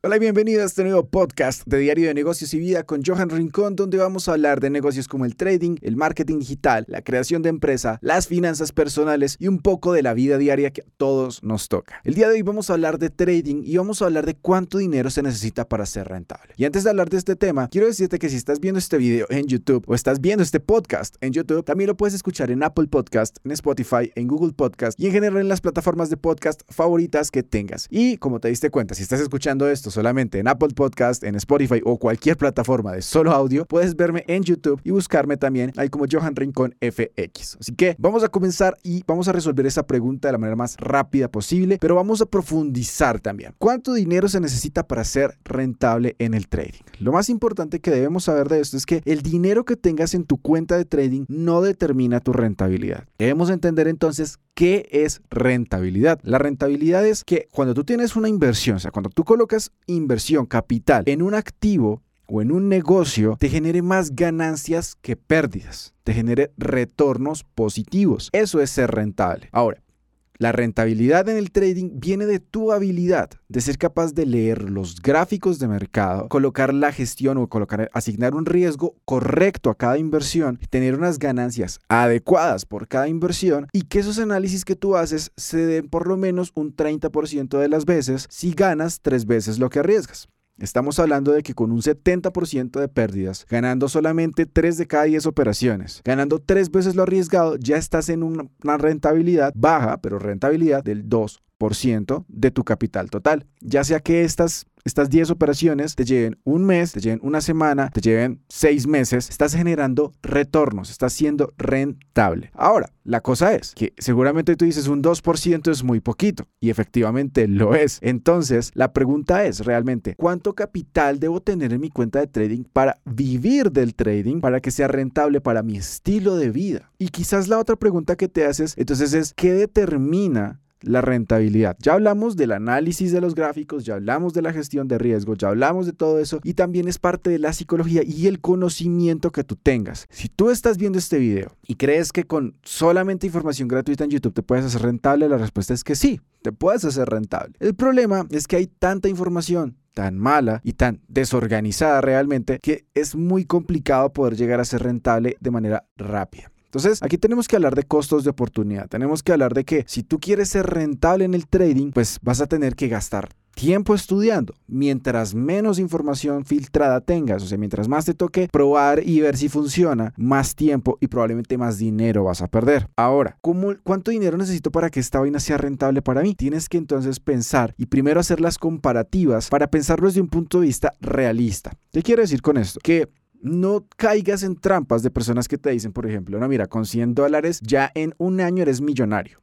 Hola y bienvenido a este nuevo podcast de Diario de Negocios y Vida con Johan Rincón, donde vamos a hablar de negocios como el trading, el marketing digital, la creación de empresa, las finanzas personales y un poco de la vida diaria que a todos nos toca. El día de hoy vamos a hablar de trading y vamos a hablar de cuánto dinero se necesita para ser rentable. Y antes de hablar de este tema, quiero decirte que si estás viendo este video en YouTube o estás viendo este podcast en YouTube, también lo puedes escuchar en Apple Podcast, en Spotify, en Google Podcast y en general en las plataformas de podcast favoritas que tengas. Y como te diste cuenta, si estás escuchando esto, solamente en Apple Podcast, en Spotify o cualquier plataforma de solo audio, puedes verme en YouTube y buscarme también ahí como Johan Rincón FX. Así que vamos a comenzar y vamos a resolver esa pregunta de la manera más rápida posible, pero vamos a profundizar también. ¿Cuánto dinero se necesita para ser rentable en el trading? Lo más importante que debemos saber de esto es que el dinero que tengas en tu cuenta de trading no determina tu rentabilidad. Debemos entender entonces qué es rentabilidad. La rentabilidad es que cuando tú tienes una inversión, o sea, cuando tú colocas inversión, capital en un activo, o en un negocio te genere más ganancias que pérdidas, te genere retornos positivos. Eso es ser rentable. Ahora, la rentabilidad en el trading viene de tu habilidad de ser capaz de leer los gráficos de mercado, colocar la gestión o colocar, asignar un riesgo correcto a cada inversión, tener unas ganancias adecuadas por cada inversión y que esos análisis que tú haces se den por lo menos un 30% de las veces si ganas tres veces lo que arriesgas. Estamos hablando de que con un 70% de pérdidas, ganando solamente 3 de cada 10 operaciones, ganando 3 veces lo arriesgado, ya estás en una rentabilidad baja, pero rentabilidad del 2% de tu capital total. Ya sea que estas estas 10 operaciones te lleven un mes, te lleven una semana, te lleven 6 meses, estás generando retornos, estás siendo rentable. Ahora, la cosa es que seguramente tú dices un 2% es muy poquito y efectivamente lo es. Entonces, la pregunta es realmente, ¿cuánto capital debo tener en mi cuenta de trading para vivir del trading, para que sea rentable para mi estilo de vida? Y quizás la otra pregunta que te haces entonces es, ¿qué determina la rentabilidad. Ya hablamos del análisis de los gráficos, ya hablamos de la gestión de riesgo, ya hablamos de todo eso y también es parte de la psicología y el conocimiento que tú tengas. Si tú estás viendo este video y crees que con solamente información gratuita en YouTube te puedes hacer rentable, la respuesta es que sí, te puedes hacer rentable. El problema es que hay tanta información tan mala y tan desorganizada realmente que es muy complicado poder llegar a ser rentable de manera rápida. Entonces, aquí tenemos que hablar de costos de oportunidad. Tenemos que hablar de que si tú quieres ser rentable en el trading, pues vas a tener que gastar tiempo estudiando. Mientras menos información filtrada tengas, o sea, mientras más te toque probar y ver si funciona, más tiempo y probablemente más dinero vas a perder. Ahora, ¿cómo, ¿cuánto dinero necesito para que esta vaina sea rentable para mí? Tienes que entonces pensar y primero hacer las comparativas para pensarlo desde un punto de vista realista. ¿Qué quiero decir con esto? Que no caigas en trampas de personas que te dicen, por ejemplo, no, mira, con 100 dólares ya en un año eres millonario.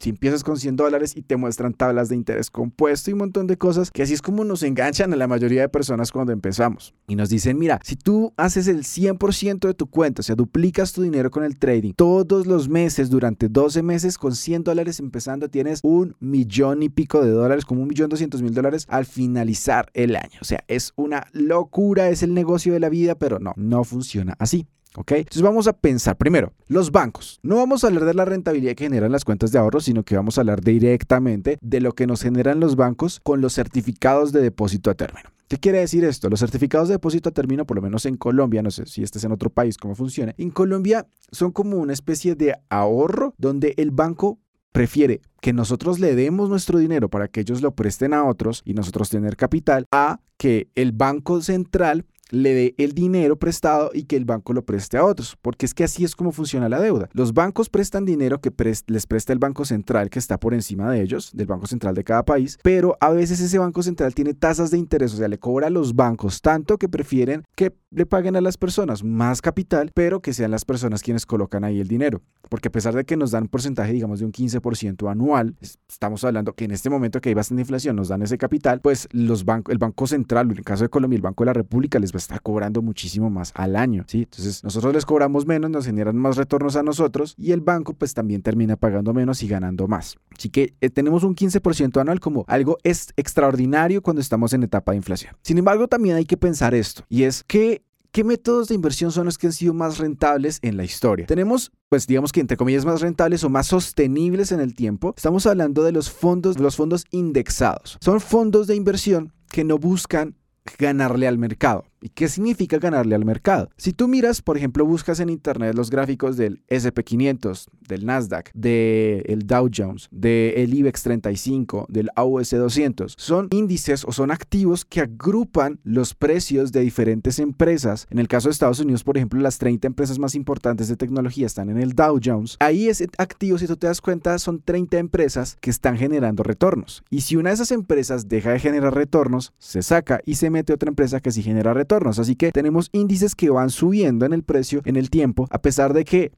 Si empiezas con 100 dólares y te muestran tablas de interés compuesto y un montón de cosas, que así es como nos enganchan a la mayoría de personas cuando empezamos. Y nos dicen, mira, si tú haces el 100% de tu cuenta, o sea, duplicas tu dinero con el trading, todos los meses, durante 12 meses, con 100 dólares empezando, tienes un millón y pico de dólares, como un millón doscientos mil dólares al finalizar el año. O sea, es una locura, es el negocio de la vida, pero no, no funciona así. ¿Ok? Entonces vamos a pensar primero, los bancos. No vamos a hablar de la rentabilidad que generan las cuentas de ahorro, sino que vamos a hablar directamente de lo que nos generan los bancos con los certificados de depósito a término. ¿Qué quiere decir esto? Los certificados de depósito a término, por lo menos en Colombia, no sé si este es en otro país, cómo funciona. En Colombia son como una especie de ahorro donde el banco prefiere que nosotros le demos nuestro dinero para que ellos lo presten a otros y nosotros tener capital a que el Banco Central le dé el dinero prestado y que el banco lo preste a otros, porque es que así es como funciona la deuda. Los bancos prestan dinero que les presta el Banco Central que está por encima de ellos, del Banco Central de cada país, pero a veces ese Banco Central tiene tasas de interés, o sea, le cobra a los bancos tanto que prefieren que le paguen a las personas más capital, pero que sean las personas quienes colocan ahí el dinero. Porque a pesar de que nos dan un porcentaje, digamos, de un 15% anual, estamos hablando que en este momento que hay bastante inflación nos dan ese capital, pues los el Banco Central, en el caso de Colombia, el Banco de la República les va a estar cobrando muchísimo más al año, ¿sí? Entonces nosotros les cobramos menos, nos generan más retornos a nosotros y el banco pues también termina pagando menos y ganando más. Así que eh, tenemos un 15% anual como algo es extraordinario cuando estamos en etapa de inflación. Sin embargo, también hay que pensar esto y es que ¿Qué métodos de inversión son los que han sido más rentables en la historia? Tenemos, pues digamos que entre comillas más rentables o más sostenibles en el tiempo. Estamos hablando de los fondos, los fondos indexados. Son fondos de inversión que no buscan ganarle al mercado. ¿Y qué significa ganarle al mercado? Si tú miras, por ejemplo, buscas en internet los gráficos del SP500, del Nasdaq, del Dow Jones, del IBEX 35, del AUS 200, son índices o son activos que agrupan los precios de diferentes empresas. En el caso de Estados Unidos, por ejemplo, las 30 empresas más importantes de tecnología están en el Dow Jones. Ahí ese activo, si tú te das cuenta, son 30 empresas que están generando retornos. Y si una de esas empresas deja de generar retornos, se saca y se mete otra empresa que sí genera retornos Así que tenemos índices que van subiendo en el precio en el tiempo, a pesar de que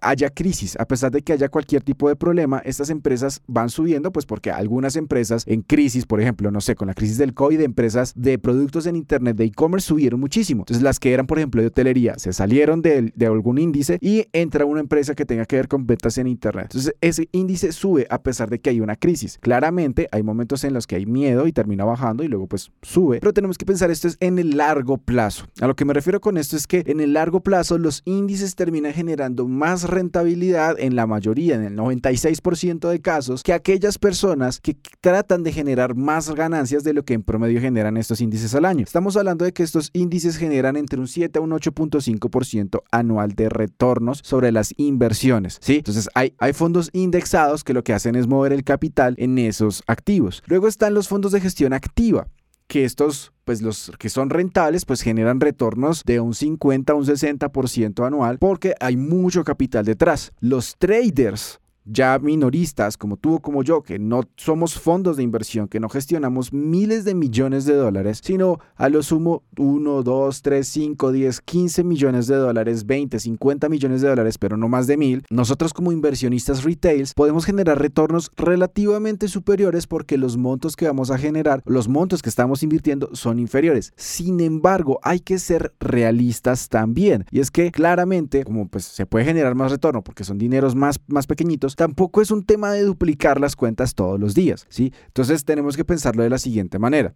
haya crisis, a pesar de que haya cualquier tipo de problema, estas empresas van subiendo, pues porque algunas empresas en crisis, por ejemplo, no sé, con la crisis del COVID, empresas de productos en Internet de e-commerce subieron muchísimo. Entonces las que eran, por ejemplo, de hotelería, se salieron de, de algún índice y entra una empresa que tenga que ver con ventas en Internet. Entonces ese índice sube a pesar de que hay una crisis. Claramente hay momentos en los que hay miedo y termina bajando y luego pues sube, pero tenemos que pensar esto es en el largo plazo. A lo que me refiero con esto es que en el largo plazo los índices terminan generando más rentabilidad en la mayoría, en el 96% de casos, que aquellas personas que tratan de generar más ganancias de lo que en promedio generan estos índices al año. Estamos hablando de que estos índices generan entre un 7 a un 8.5% anual de retornos sobre las inversiones, ¿sí? Entonces hay fondos indexados que lo que hacen es mover el capital en esos activos. Luego están los fondos de gestión activa que estos, pues los que son rentables, pues generan retornos de un 50 a un 60% anual porque hay mucho capital detrás. Los traders ya minoristas como tú o como yo, que no somos fondos de inversión, que no gestionamos miles de millones de dólares, sino a lo sumo 1, 2, 3, 5, 10, 15 millones de dólares, 20, 50 millones de dólares, pero no más de mil, nosotros como inversionistas retails podemos generar retornos relativamente superiores porque los montos que vamos a generar, los montos que estamos invirtiendo son inferiores. Sin embargo, hay que ser realistas también. Y es que claramente, como pues se puede generar más retorno porque son dineros más, más pequeñitos, tampoco es un tema de duplicar las cuentas todos los días, ¿sí? Entonces tenemos que pensarlo de la siguiente manera.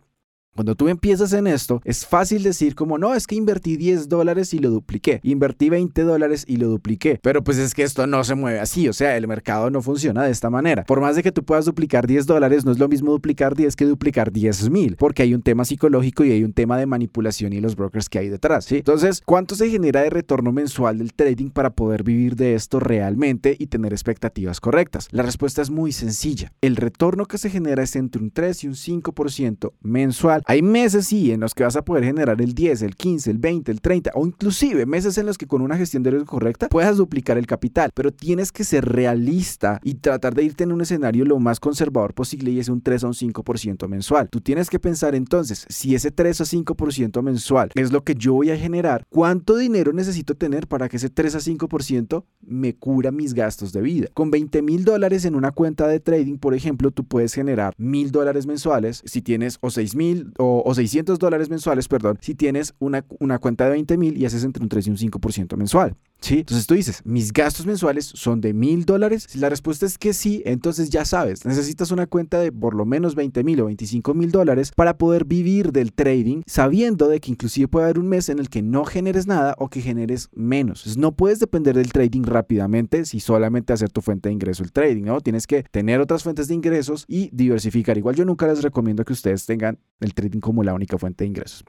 Cuando tú empiezas en esto, es fácil decir como, no, es que invertí 10 dólares y lo dupliqué. Invertí 20 dólares y lo dupliqué. Pero pues es que esto no se mueve así, o sea, el mercado no funciona de esta manera. Por más de que tú puedas duplicar 10 dólares, no es lo mismo duplicar 10 que duplicar 10 mil, porque hay un tema psicológico y hay un tema de manipulación y los brokers que hay detrás. Entonces, ¿cuánto se genera de retorno mensual del trading para poder vivir de esto realmente y tener expectativas correctas? La respuesta es muy sencilla. El retorno que se genera es entre un 3 y un 5% mensual hay meses sí en los que vas a poder generar el 10, el 15, el 20, el 30 o inclusive meses en los que con una gestión de riesgo correcta puedas duplicar el capital, pero tienes que ser realista y tratar de irte en un escenario lo más conservador posible y es un 3 o un 5% mensual. Tú tienes que pensar entonces, si ese 3 o 5% mensual es lo que yo voy a generar, ¿cuánto dinero necesito tener para que ese 3 a 5% me cubra mis gastos de vida? Con 20 mil dólares en una cuenta de trading, por ejemplo, tú puedes generar mil dólares mensuales si tienes o 6 mil o, 600 dólares mensuales, perdón, si tienes una, una cuenta de 20 mil y haces entre un 3 y un 5% mensual. ¿Sí? Entonces tú dices, mis gastos mensuales son de mil dólares. Si la respuesta es que sí, entonces ya sabes, necesitas una cuenta de por lo menos 20 mil o 25 mil dólares para poder vivir del trading, sabiendo de que inclusive puede haber un mes en el que no generes nada o que generes menos. No puedes depender del trading rápidamente si solamente hacer tu fuente de ingreso el trading, ¿no? Tienes que tener otras fuentes de ingresos y diversificar. Igual yo nunca les recomiendo que ustedes tengan el trading como la única fuente de ingresos.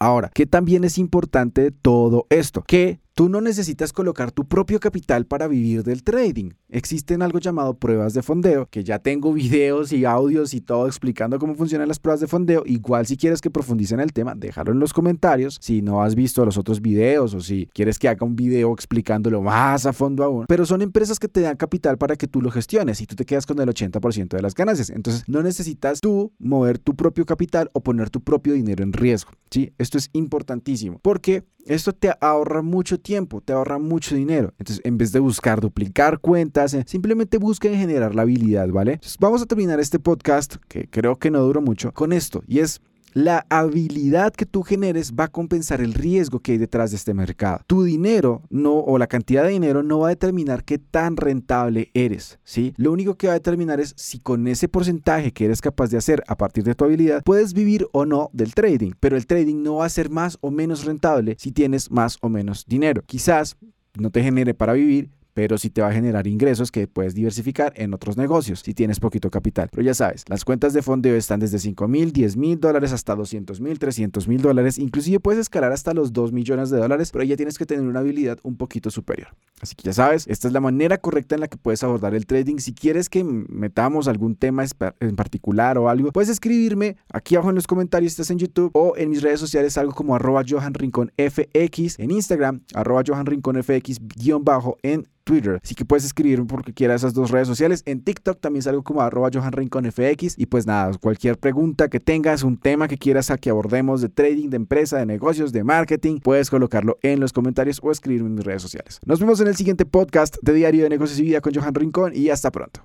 Ahora, ¿qué también es importante todo esto? Que Tú no necesitas colocar tu propio capital para vivir del trading. Existen algo llamado pruebas de fondeo, que ya tengo videos y audios y todo explicando cómo funcionan las pruebas de fondeo. Igual si quieres que profundice en el tema, déjalo en los comentarios. Si no has visto los otros videos o si quieres que haga un video explicándolo más a fondo aún. Pero son empresas que te dan capital para que tú lo gestiones y tú te quedas con el 80% de las ganancias. Entonces no necesitas tú mover tu propio capital o poner tu propio dinero en riesgo. ¿sí? Esto es importantísimo porque esto te ahorra mucho tiempo, te ahorra mucho dinero. Entonces, en vez de buscar duplicar cuentas, eh, simplemente busca generar la habilidad, ¿vale? Entonces, vamos a terminar este podcast, que creo que no duró mucho, con esto. Y es la habilidad que tú generes va a compensar el riesgo que hay detrás de este mercado. Tu dinero no o la cantidad de dinero no va a determinar qué tan rentable eres, ¿sí? Lo único que va a determinar es si con ese porcentaje que eres capaz de hacer a partir de tu habilidad puedes vivir o no del trading, pero el trading no va a ser más o menos rentable si tienes más o menos dinero. Quizás no te genere para vivir, pero sí te va a generar ingresos que puedes diversificar en otros negocios si tienes poquito capital. Pero ya sabes, las cuentas de fondeo están desde 5 mil, 10 mil dólares hasta 200 mil, 300 mil dólares. Inclusive puedes escalar hasta los 2 millones de dólares, pero ya tienes que tener una habilidad un poquito superior. Así que ya sabes, esta es la manera correcta en la que puedes abordar el trading. Si quieres que metamos algún tema en particular o algo, puedes escribirme aquí abajo en los comentarios, estás en YouTube o en mis redes sociales, algo como arroba en Instagram, arroba Johan Rincón FX, guion bajo en Twitter. Así que puedes escribirme porque quieras esas dos redes sociales. En TikTok también salgo como arroba Johan Rincón FX. Y pues nada, cualquier pregunta que tengas, un tema que quieras a que abordemos de trading, de empresa, de negocios, de marketing, puedes colocarlo en los comentarios o escribirme en mis redes sociales. Nos vemos en el siguiente podcast de Diario de Negocios y Vida con Johan Rincón y hasta pronto.